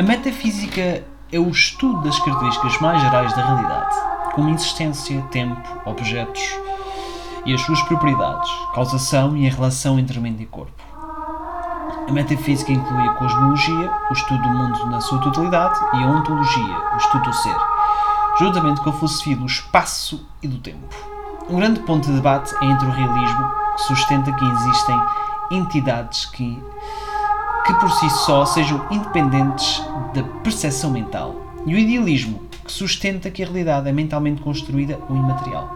A metafísica é o estudo das características mais gerais da realidade, como existência, tempo, objetos e as suas propriedades, causação e a relação entre mente e corpo. A metafísica inclui a cosmologia, o estudo do mundo na sua totalidade, e a ontologia, o estudo do ser, juntamente com a filosofia do espaço e do tempo. Um grande ponto de debate é entre o realismo, que sustenta que existem entidades que, que por si só sejam independentes da percepção mental, e o idealismo, que sustenta que a realidade é mentalmente construída ou imaterial.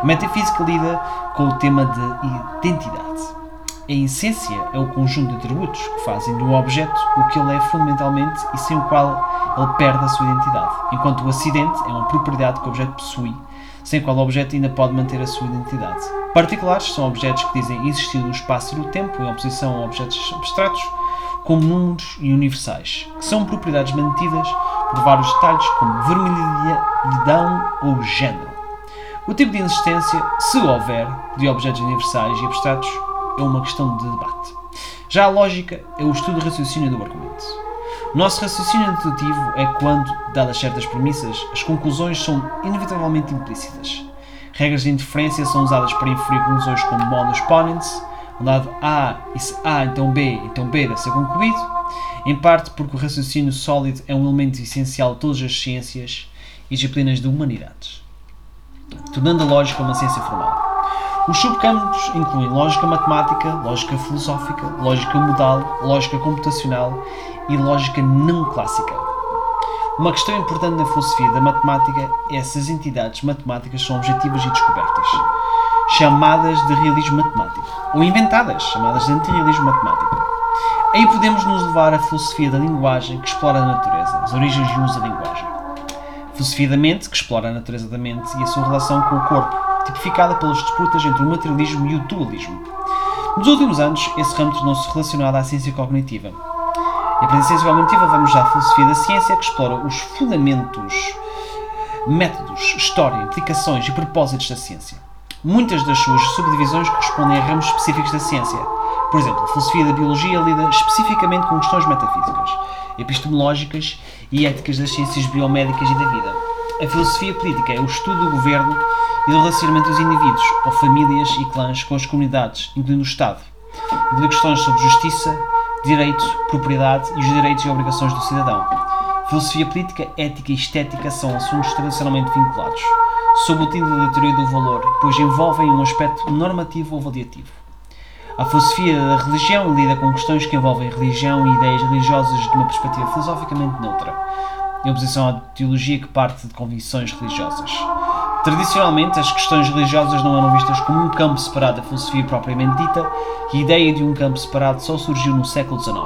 A metafísica lida com o tema de identidade. A essência é o conjunto de atributos que fazem do objeto o que ele é fundamentalmente e sem o qual ele perde a sua identidade, enquanto o acidente é uma propriedade que o objeto possui, sem a qual o objeto ainda pode manter a sua identidade. Particulares são objetos que dizem existir no espaço e no tempo, em oposição a objetos abstratos, números e universais, que são propriedades mantidas por vários detalhes, como vermelhidão ou género. O tipo de existência, se houver, de objetos universais e abstratos é uma questão de debate. Já a lógica é o estudo do raciocínio do argumento. O nosso raciocínio dedutivo é quando, dadas certas premissas, as conclusões são inevitavelmente implícitas. Regras de interferência são usadas para inferir conclusões como modus ponens, um dado A se A então B, então B deve ser concluído, em parte porque o raciocínio sólido é um elemento essencial de todas as ciências e disciplinas de humanidades, tornando a lógica uma ciência formal. Os subcampos incluem lógica matemática, lógica filosófica, lógica modal, lógica computacional e lógica não clássica. Uma questão importante na filosofia da matemática é se as entidades matemáticas são objetivas e descobertas, chamadas de realismo matemático, ou inventadas, chamadas de antirrealismo matemático. Aí podemos nos levar à filosofia da linguagem que explora a natureza, as origens e o uso da linguagem. Filosofia da mente, que explora a natureza da mente e a sua relação com o corpo, tipificada pelas disputas entre o materialismo e o dualismo. Nos últimos anos, esse ramo tornou-se relacionado à ciência cognitiva. E para a ciência cognitiva vamos já à filosofia da ciência, que explora os fundamentos, métodos, história, implicações e propósitos da ciência. Muitas das suas subdivisões correspondem a ramos específicos da ciência. Por exemplo, a filosofia da biologia lida especificamente com questões metafísicas, epistemológicas e éticas das ciências biomédicas e da vida. A filosofia política é o estudo do governo e do relacionamento dos indivíduos, ou famílias e clãs, com as comunidades, incluindo o Estado. Inclui questões sobre justiça, direito, propriedade e os direitos e obrigações do cidadão. Filosofia política, ética e estética são assuntos tradicionalmente vinculados, sob o título da teoria do valor, pois envolvem um aspecto normativo ou avaliativo. A filosofia da religião lida com questões que envolvem religião e ideias religiosas de uma perspectiva filosoficamente neutra, em oposição à teologia que parte de convicções religiosas. Tradicionalmente, as questões religiosas não eram vistas como um campo separado da filosofia propriamente dita, e a ideia de um campo separado só surgiu no século XIX.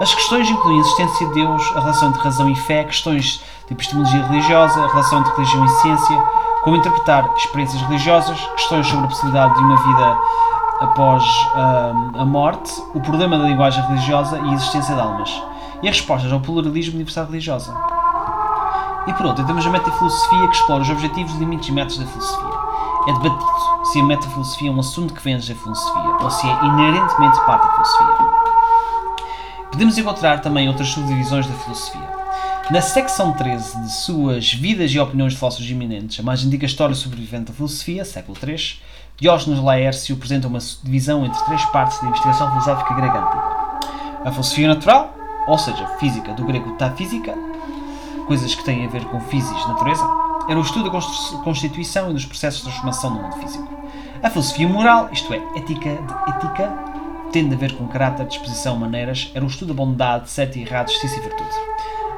As questões incluem a existência de Deus, a relação entre razão e fé, questões de epistemologia religiosa, a relação entre religião e ciência, como interpretar experiências religiosas, questões sobre a possibilidade de uma vida após uh, a morte, o problema da linguagem religiosa e a existência de almas, e as respostas ao pluralismo diversidade religiosa. E por outro, temos a metafilosofia que explora os objetivos, limites e métodos da filosofia. É debatido se a metafilosofia é um assunto que vem da filosofia ou se é inerentemente parte da filosofia. Podemos encontrar também outras subdivisões da filosofia. Na secção 13 de suas Vidas e Opiniões de Filósofos Eminentes, a mais antiga história sobrevivente da filosofia, século III, Diógenes Laércio apresenta uma divisão entre três partes da investigação filosófica grega antiga. A filosofia natural, ou seja, física, do grego ta física, coisas que têm a ver com física natureza, era o estudo da constituição e dos processos de transformação do mundo físico. A filosofia moral, isto é, ética de ética, tendo a ver com caráter, disposição, maneiras, era o estudo da bondade, certo e errado, justiça e virtude.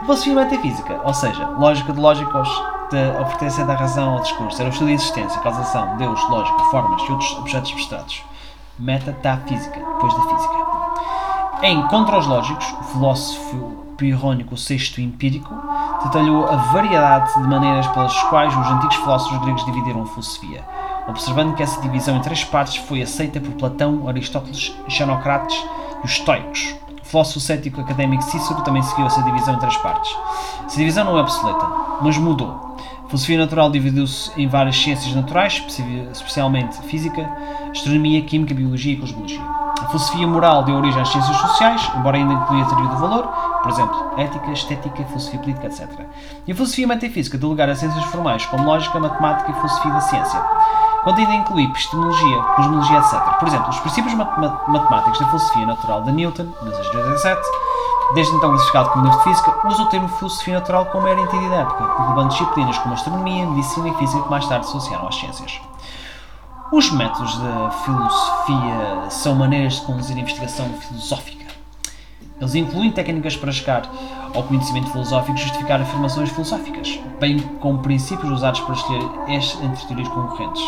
A filosofia metafísica, ou seja, lógica de lógicos, de ofertência da razão ao discurso, era o estudo da existência, causação, Deus, lógica, formas e outros objetos abstratos. Metafísica, depois da física. Em Contra os Lógicos, o filósofo pirrónico sexto empírico detalhou a variedade de maneiras pelas quais os antigos filósofos gregos dividiram a filosofia, observando que essa divisão em três partes foi aceita por Platão, Aristóteles, Xenocrates e os estoicos. Filósofo cético académico Cícero também seguiu essa divisão em três partes. Essa divisão não é obsoleta, mas mudou. A filosofia natural dividiu-se em várias ciências naturais, especialmente física, astronomia, química, biologia e cosmologia. A filosofia moral deu origem às ciências sociais, embora ainda incluía teoria do valor, por exemplo, ética, estética, filosofia política, etc. E a filosofia metafísica deu lugar a ciências formais como lógica, matemática e filosofia da ciência, quando ainda inclui epistemologia, cosmologia, etc. Por exemplo, os princípios matemáticos da filosofia natural de Newton, 1687, desde então classificado como livro de física, usa o termo filosofia natural como era entendido da época, englobando disciplinas como astronomia, medicina e física que mais tarde se associaram às ciências. Os métodos da filosofia são maneiras de conduzir a investigação filosófica. Eles incluem técnicas para chegar ao conhecimento filosófico e justificar afirmações filosóficas, bem como princípios usados para escolher entre teorias concorrentes.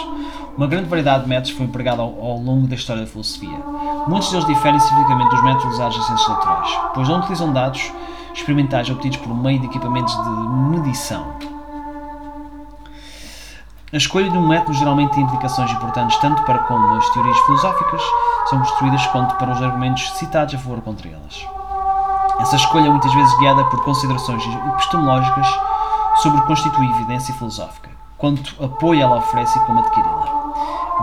Uma grande variedade de métodos foi empregada ao, ao, longo da história da filosofia. Muitos deles diferem significativamente dos métodos usados nas ciências naturais, pois não utilizam dados experimentais obtidos por meio de equipamentos de medição. A escolha de um método geralmente tem implicações importantes tanto para como as teorias filosóficas são construídas quanto para os argumentos citados a favor ou contra elas. Essa escolha é muitas vezes guiada por considerações epistemológicas sobre o que constitui evidência filosófica, quanto apoio ela oferece e como adquiri-la.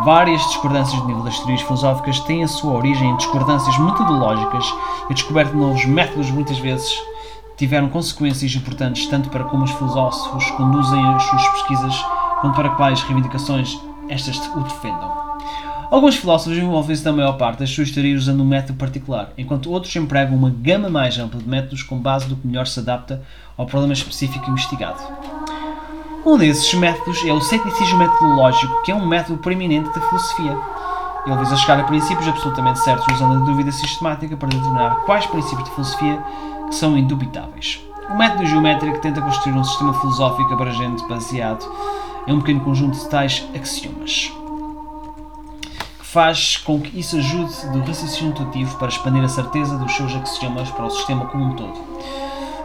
Várias discordâncias de nível das teorias filosóficas têm a sua origem em discordâncias metodológicas e a descoberta de novos métodos muitas vezes tiveram consequências importantes tanto para como os filósofos conduzem as suas pesquisas quanto para quais reivindicações estas o defendam. Alguns filósofos envolvem-se na maior parte das suas teorias usando um método particular, enquanto outros empregam uma gama mais ampla de métodos com base do que melhor se adapta ao problema específico investigado. Um desses métodos é o ceticismo metodológico, que é um método preeminente da filosofia. Ele visa chegar a princípios absolutamente certos usando a dúvida sistemática para determinar quais princípios de filosofia que são indubitáveis. O método geométrico tenta construir um sistema filosófico abrangente baseado em um pequeno conjunto de tais axiomas faz com que isso ajude do raciocínio intuitivo para expandir a certeza dos seus axiomas para o sistema como um todo.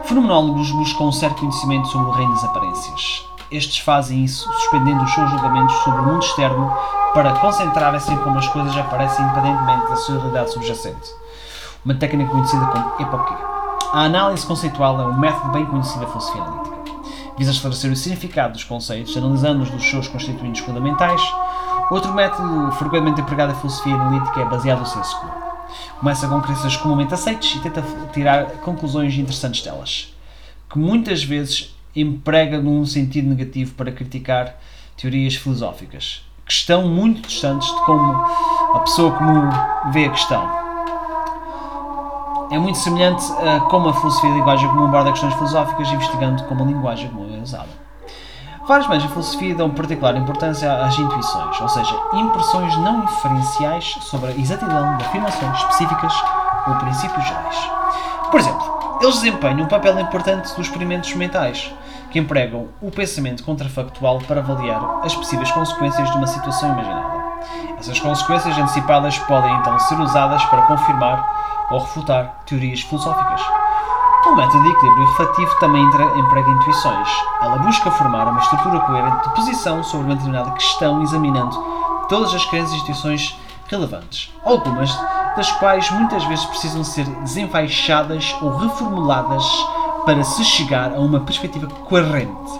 Fenomenólogos buscam um certo conhecimento sobre o reino das aparências. Estes fazem isso suspendendo os seus julgamentos sobre o mundo externo para concentrarem-se em como as coisas aparecem independentemente da sua realidade subjacente. Uma técnica conhecida como epoquê. A análise conceitual é um método bem conhecido da filosofia analítica. Visa esclarecer o significado dos conceitos, analisando-os dos seus constituintes fundamentais, Outro método frequentemente empregado na filosofia analítica é baseado no senso comum. Começa com crenças comumente aceites e tenta tirar conclusões interessantes delas, que muitas vezes emprega num sentido negativo para criticar teorias filosóficas, que estão muito distantes de como a pessoa comum vê a questão. É muito semelhante a como a filosofia de linguagem comum aborda questões filosóficas, investigando como a linguagem comum é usada. Vários meios da filosofia dão particular importância às intuições, ou seja, impressões não inferenciais sobre a exatidão de afirmações específicas ou princípios gerais. Por exemplo, eles desempenham um papel importante nos experimentos mentais, que empregam o pensamento contrafactual para avaliar as possíveis consequências de uma situação imaginada. Essas consequências antecipadas podem então ser usadas para confirmar ou refutar teorias filosóficas. O método de equilíbrio refletivo também emprega intuições. Ela busca formar uma estrutura coerente de posição sobre uma determinada questão, examinando todas as crenças e instituições relevantes, algumas das quais muitas vezes precisam ser desenfaixadas ou reformuladas para se chegar a uma perspectiva coerente.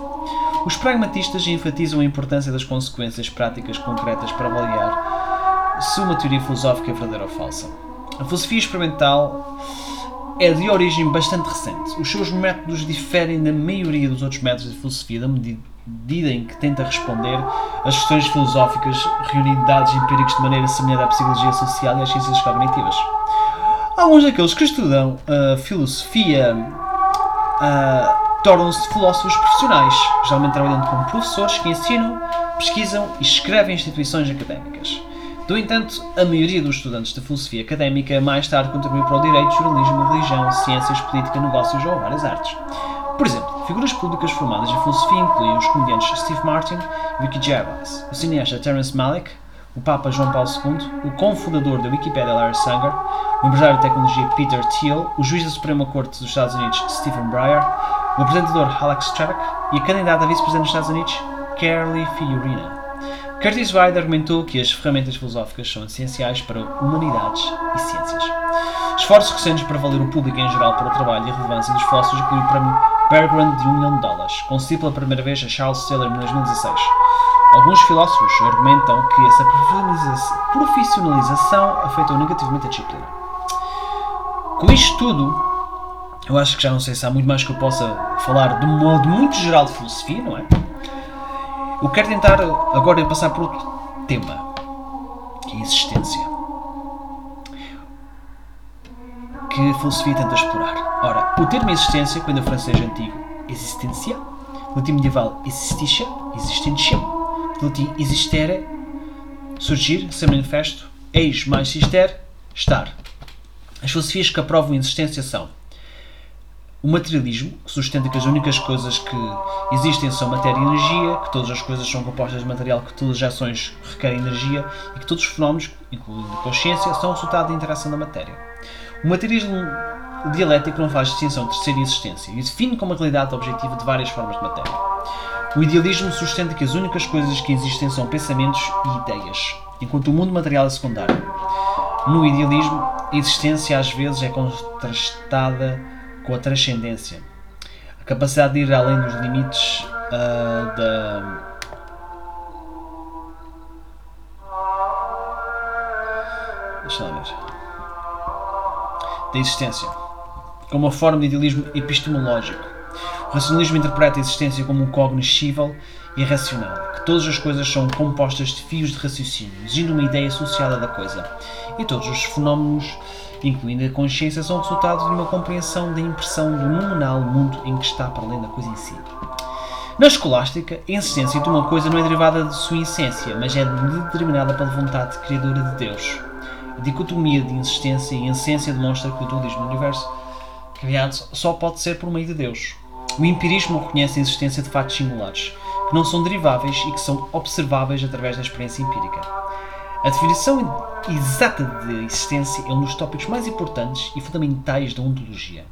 Os pragmatistas enfatizam a importância das consequências práticas concretas para avaliar se uma teoria filosófica é verdadeira ou falsa. A filosofia experimental é de origem bastante recente. Os seus métodos diferem da maioria dos outros métodos de filosofia, da medida em que tenta responder às questões filosóficas, reunindo dados empíricos de maneira semelhante à psicologia social e às ciências cognitivas. Alguns daqueles que estudam a filosofia uh, tornam-se filósofos profissionais, geralmente trabalhando como professores que ensinam, pesquisam e escrevem instituições académicas. No entanto, a maioria dos estudantes de filosofia académica mais tarde contribuiu para o direito, jornalismo, religião, ciências, política, negócios ou várias artes. Por exemplo, figuras públicas formadas em filosofia incluem os comediantes Steve Martin e Ricky Gervais, o cineasta Terence Malick, o Papa João Paulo II, o cofundador da Wikipedia Larry Sanger, o empresário de tecnologia Peter Thiel, o juiz da Suprema Corte dos Estados Unidos Stephen Breyer, o apresentador Alex Trebek e a candidata a vice-presidente dos Estados Unidos Carly Fiorina. Curtis Wright argumentou que as ferramentas filosóficas são essenciais para humanidades e ciências. Esforços recentes para valer o público em geral para o trabalho e a relevância dos filósofos incluem o prémio Berggrund de 1 milhão de dólares, concedido pela primeira vez a Charles Taylor em 2016. Alguns filósofos argumentam que essa profissionalização afetou negativamente a disciplina. Com isto tudo, eu acho que já não sei se há muito mais que eu possa falar de um modo muito geral de filosofia, não é? Eu quero tentar agora passar por outro tema, que é a existência. Que a filosofia tenta explorar. Ora, o termo existência, quando em francês antigo, existência, no latim medieval existitia, existentia, no latim existere, surgir, ser manifesto, eis mais sister, estar. As filosofias que aprovam a existência são o materialismo, que sustenta que as únicas coisas que existem são matéria e energia, que todas as coisas são compostas de material, que todas as ações requerem energia e que todos os fenómenos, incluindo a consciência, são resultado da interação da matéria. O materialismo dialético não faz distinção entre ser e existência e define como a realidade objetiva de várias formas de matéria. O idealismo sustenta que as únicas coisas que existem são pensamentos e ideias, enquanto o mundo material é secundário. No idealismo, a existência às vezes é contrastada com a transcendência, a capacidade de ir além dos limites uh, da. Deixa lá ver. Da existência, como uma forma de idealismo epistemológico. O racionalismo interpreta a existência como um cognoscível e racional, que todas as coisas são compostas de fios de raciocínio, exigindo uma ideia associada da coisa, e todos os fenómenos incluindo a consciência, são resultado de uma compreensão da impressão do nominal mundo em que está para além da coisa em si. Na escolástica, a existência de uma coisa não é derivada de sua essência, mas é determinada pela vontade criadora de Deus. A dicotomia de existência e essência demonstra que o dualismo do universo criado só pode ser por meio de Deus. O empirismo reconhece a existência de fatos singulares, que não são deriváveis e que são observáveis através da experiência empírica. A definição exata de existência é um dos tópicos mais importantes e fundamentais da ontologia.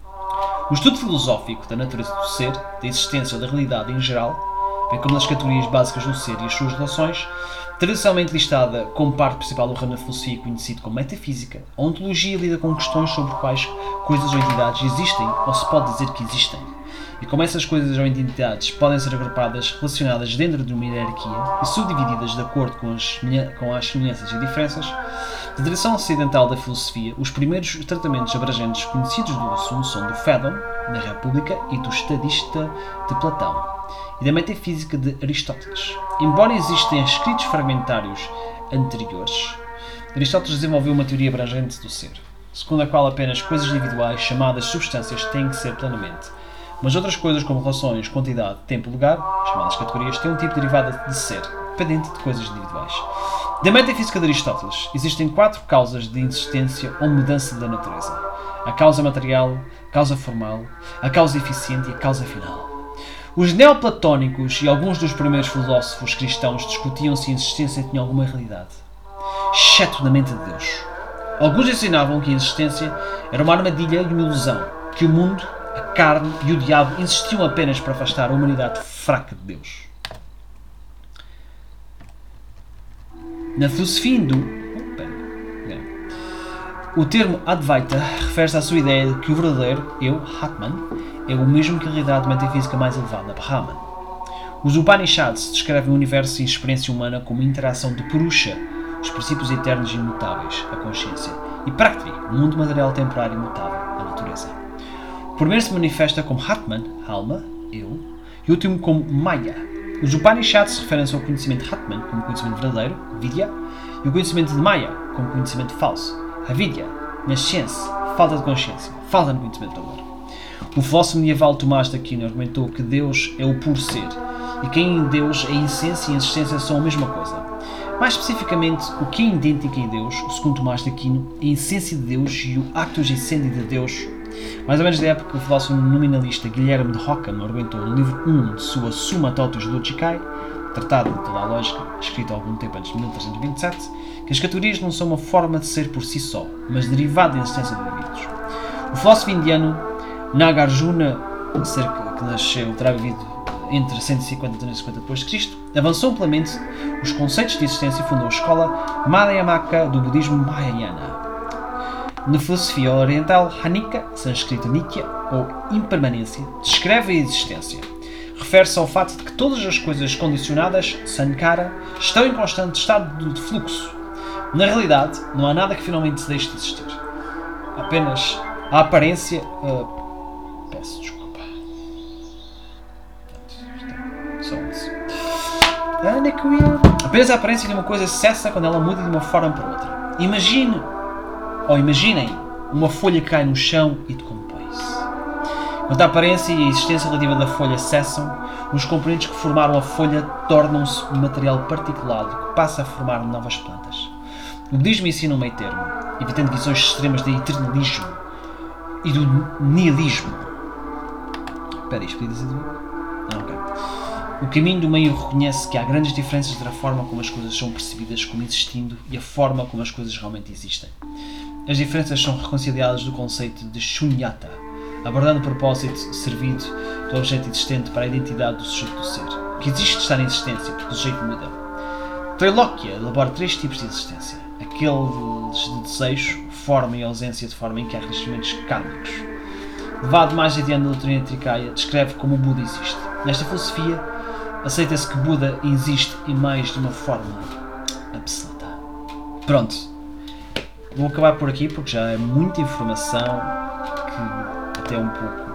O estudo filosófico da natureza do ser, da existência ou da realidade em geral, bem como das categorias básicas do ser e as suas relações, tradicionalmente listada como parte principal do ramo da filosofia conhecido como metafísica, a ontologia lida com questões sobre quais coisas ou entidades existem ou se pode dizer que existem e como essas coisas ou entidades podem ser agrupadas, relacionadas dentro de uma hierarquia e subdivididas de acordo com as, com as semelhanças e diferenças, da tradição ocidental da filosofia, os primeiros tratamentos abrangentes conhecidos do assunto são do Fédon, da República, e do Estadista, de Platão, e da Metafísica de Aristóteles. Embora existam escritos fragmentários anteriores, Aristóteles desenvolveu uma teoria abrangente do ser, segundo a qual apenas coisas individuais, chamadas substâncias, têm que ser plenamente mas outras coisas como relações, quantidade, tempo e lugar, chamadas categorias, têm um tipo derivado de ser, dependente de coisas individuais. Da metafísica de Aristóteles, existem quatro causas de existência ou mudança da natureza: a causa material, a causa formal, a causa eficiente e a causa final. Os neoplatónicos e alguns dos primeiros filósofos cristãos discutiam se a existência tinha alguma realidade, exceto na mente de Deus. Alguns ensinavam que a existência era uma armadilha e uma ilusão, que o mundo a carne e o diabo insistiam apenas para afastar a humanidade fraca de Deus. Na hindu, o termo Advaita refere-se à sua ideia de que o verdadeiro eu, Atman, é o mesmo que a realidade metafísica mais elevada, Brahman. Os Upanishads descrevem o universo e a experiência humana como interação de Purusha, os princípios eternos e imutáveis, a consciência, e Prakriti, o mundo material temporário e imutável, a natureza. Primeiro se manifesta como Hatman, alma, eu, e o último como Maya. Os Upanishads referem-se ao conhecimento de Hatman como conhecimento verdadeiro, Vidya, e o conhecimento de Maya como conhecimento falso, Avidya, nascença, falta de consciência, falta de conhecimento amor. O filósofo medieval Tomás de Aquino argumentou que Deus é o puro ser e que em Deus a essência e a existência são a mesma coisa. Mais especificamente, o que é idêntico em Deus, segundo Tomás de Aquino, a essência de Deus e o actus essendi de Deus mais ou menos da época, o filósofo nominalista Guilherme de Ockham argumentou no livro 1 de sua Summa Totus Logicae, Tratado de toda a lógica, escrito algum tempo antes de 1327, que as categorias não são uma forma de ser por si só, mas derivada da existência de indivíduos. O filósofo indiano Nagarjuna, que nasceu, terá vivido entre 150 e 350 d.C., avançou amplamente os conceitos de existência e fundou a escola Madhyamaka do budismo Mahayana, na filosofia oriental, Hanika, sânscrito Nitya, ou impermanência, descreve a existência. Refere-se ao fato de que todas as coisas condicionadas, Sankara, estão em constante estado de fluxo. Na realidade, não há nada que finalmente deixe de existir. Apenas a aparência uh, Peço desculpa. Só isso. Apenas a aparência de uma coisa cessa quando ela muda de uma forma para outra. Imagine, ou imaginem, uma folha cai no chão e decompõe-se. Quando a aparência e a existência relativa da folha cessam, os componentes que formaram a folha tornam-se um material particulado que passa a formar novas plantas. O budismo ensina um meio termo, evitando visões extremas de eternalismo e do nihilismo. Espera, isto podia dizer... Ah, ok. O caminho do meio reconhece que há grandes diferenças entre a forma como as coisas são percebidas como existindo e a forma como as coisas realmente existem. As diferenças são reconciliadas do conceito de shunyata, abordando o propósito servido do objeto existente para a identidade do sujeito do ser, que existe estar em existência, porque o sujeito muda. Trilóquia elabora três tipos de existência: aqueles de desejo, forma e ausência, de forma em que há renascimentos kármicos. Levado mais adiante na doutrina Trikaya, descreve como o Buda existe. Nesta filosofia, aceita-se que Buda existe em mais de uma forma absoluta. Pronto. Vou acabar por aqui porque já é muita informação que até é um pouco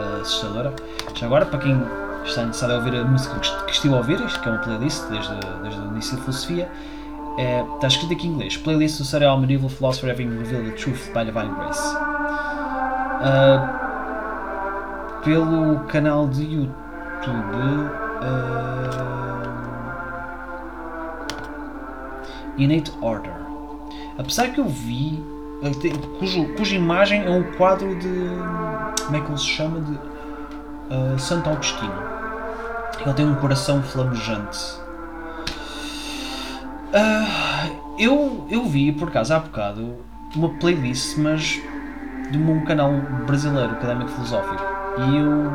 uh, assustadora. Já agora, para quem está interessado a ouvir a música que estive a ouvir, isto que é uma playlist desde, desde o início da filosofia, é, está escrito aqui em inglês. Playlist do Serial Medieval Philosopher Having Revealed the Truth by Divine Grace. Uh, pelo canal de YouTube uh, Innate Order. Apesar que eu vi cujo, cuja imagem é um quadro de como é que ele se chama de uh, Santo Agostinho. Ele tem um coração flamejante. Uh, eu, eu vi por acaso há bocado uma playlist, mas de um canal brasileiro, académico filosófico. E eu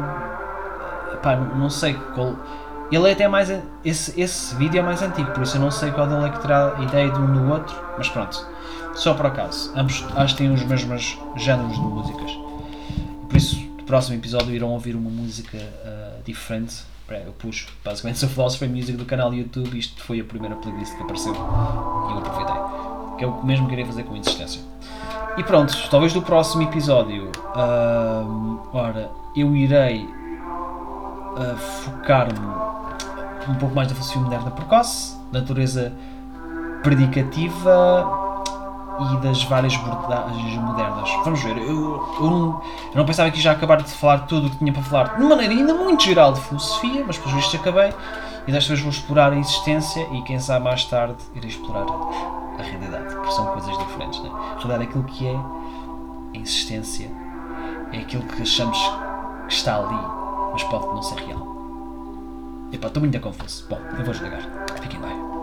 pá, não sei qual. Ele é até mais. Esse, esse vídeo é mais antigo, por isso eu não sei qual dele é que terá ideia de um do outro, mas pronto. Só por acaso. Ambos acho que têm os mesmos géneros de músicas. Por isso, no próximo episódio irão ouvir uma música uh, diferente. Eu pus basicamente o Philosophy Music do canal YouTube. Isto foi a primeira playlist que apareceu e eu aproveitei. Que é o mesmo que irei fazer com insistência. E pronto, talvez do próximo episódio, uh, ora, eu irei uh, focar-me um pouco mais na filosofia moderna precoce, natureza predicativa e das várias abordagens modernas. Vamos ver, eu, eu, não, eu não pensava que já acabar de falar tudo o que tinha para falar de maneira ainda muito geral de filosofia, mas pelos vistos acabei. E desta vez vou explorar a existência e quem sabe mais tarde irei explorar a realidade, porque são coisas diferentes. Né? A realidade é aquilo que é, a existência é aquilo que achamos que está ali, mas pode não ser real. Epá, estou muito confuso. Bom, eu vou desligar. Fiquem bem.